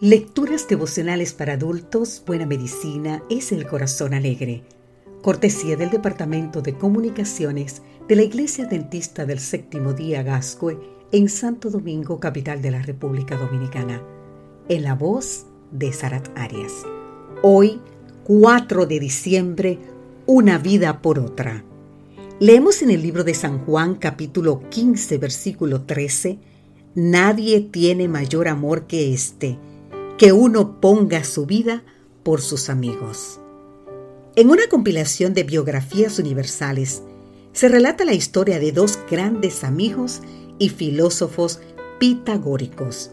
Lecturas devocionales para adultos, Buena Medicina es el Corazón Alegre. Cortesía del Departamento de Comunicaciones de la Iglesia Dentista del Séptimo Día Gascue en Santo Domingo, capital de la República Dominicana. En la voz de Sarat Arias. Hoy, 4 de diciembre, una vida por otra. Leemos en el libro de San Juan capítulo 15 versículo 13, Nadie tiene mayor amor que este que uno ponga su vida por sus amigos. En una compilación de biografías universales, se relata la historia de dos grandes amigos y filósofos pitagóricos.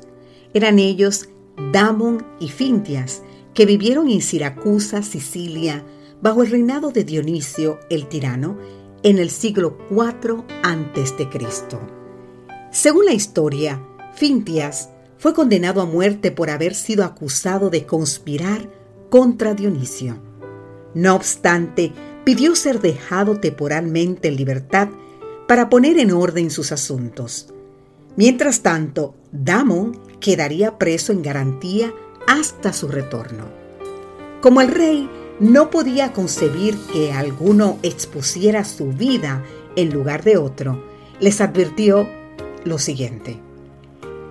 Eran ellos Damon y Fintias, que vivieron en Siracusa, Sicilia, bajo el reinado de Dionisio el tirano en el siglo IV a.C. Según la historia, Fintias fue condenado a muerte por haber sido acusado de conspirar contra Dionisio. No obstante, pidió ser dejado temporalmente en libertad para poner en orden sus asuntos. Mientras tanto, Damon quedaría preso en garantía hasta su retorno. Como el rey no podía concebir que alguno expusiera su vida en lugar de otro, les advirtió lo siguiente.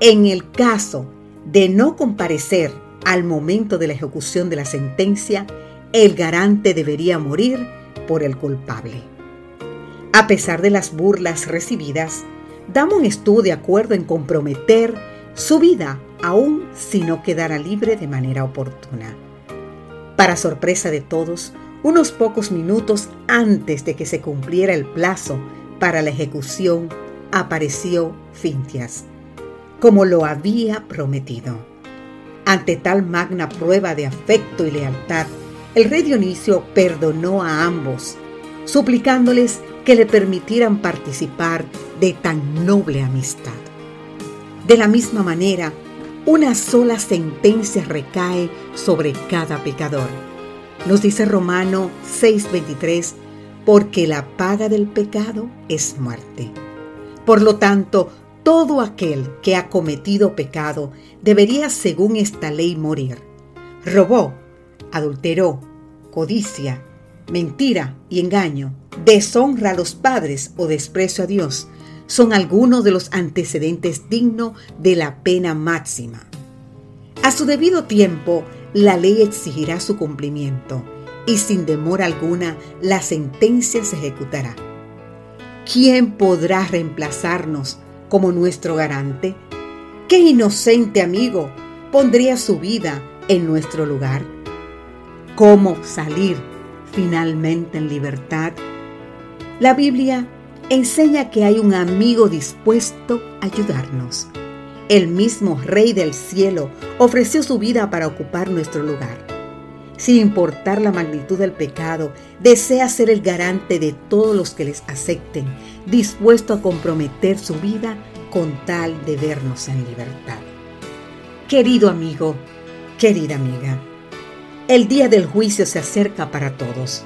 En el caso de no comparecer al momento de la ejecución de la sentencia, el garante debería morir por el culpable. A pesar de las burlas recibidas, Damon estuvo de acuerdo en comprometer su vida aun si no quedara libre de manera oportuna. Para sorpresa de todos, unos pocos minutos antes de que se cumpliera el plazo para la ejecución, apareció Fintias como lo había prometido. Ante tal magna prueba de afecto y lealtad, el rey Dionisio perdonó a ambos, suplicándoles que le permitieran participar de tan noble amistad. De la misma manera, una sola sentencia recae sobre cada pecador. Nos dice Romano 6:23, porque la paga del pecado es muerte. Por lo tanto, todo aquel que ha cometido pecado debería, según esta ley, morir. Robó, adulteró, codicia, mentira y engaño, deshonra a los padres o desprecio a Dios, son algunos de los antecedentes dignos de la pena máxima. A su debido tiempo, la ley exigirá su cumplimiento y sin demora alguna la sentencia se ejecutará. ¿Quién podrá reemplazarnos como nuestro garante? ¿Qué inocente amigo pondría su vida en nuestro lugar? ¿Cómo salir finalmente en libertad? La Biblia enseña que hay un amigo dispuesto a ayudarnos. El mismo Rey del Cielo ofreció su vida para ocupar nuestro lugar. Sin importar la magnitud del pecado, desea ser el garante de todos los que les acepten, dispuesto a comprometer su vida con tal de vernos en libertad. Querido amigo, querida amiga, el día del juicio se acerca para todos.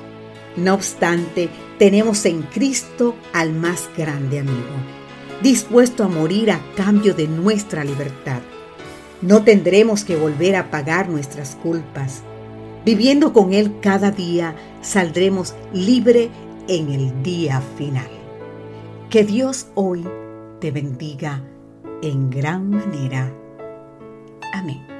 No obstante, tenemos en Cristo al más grande amigo, dispuesto a morir a cambio de nuestra libertad. No tendremos que volver a pagar nuestras culpas. Viviendo con Él cada día, saldremos libre en el día final. Que Dios hoy te bendiga en gran manera. Amén.